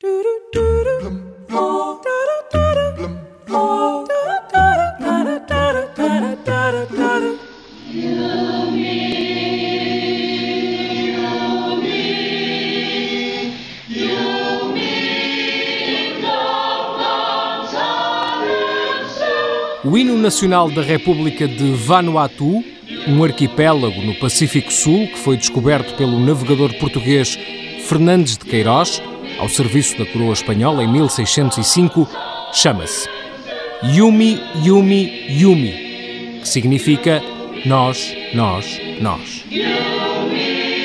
O hino nacional da República de Vanuatu, um arquipélago no Pacífico Sul que foi descoberto pelo navegador português Fernandes de Queiroz, ao serviço da coroa espanhola em 1605, chama-se Yumi Yumi Yumi, que significa nós, nós, nós. Yumi.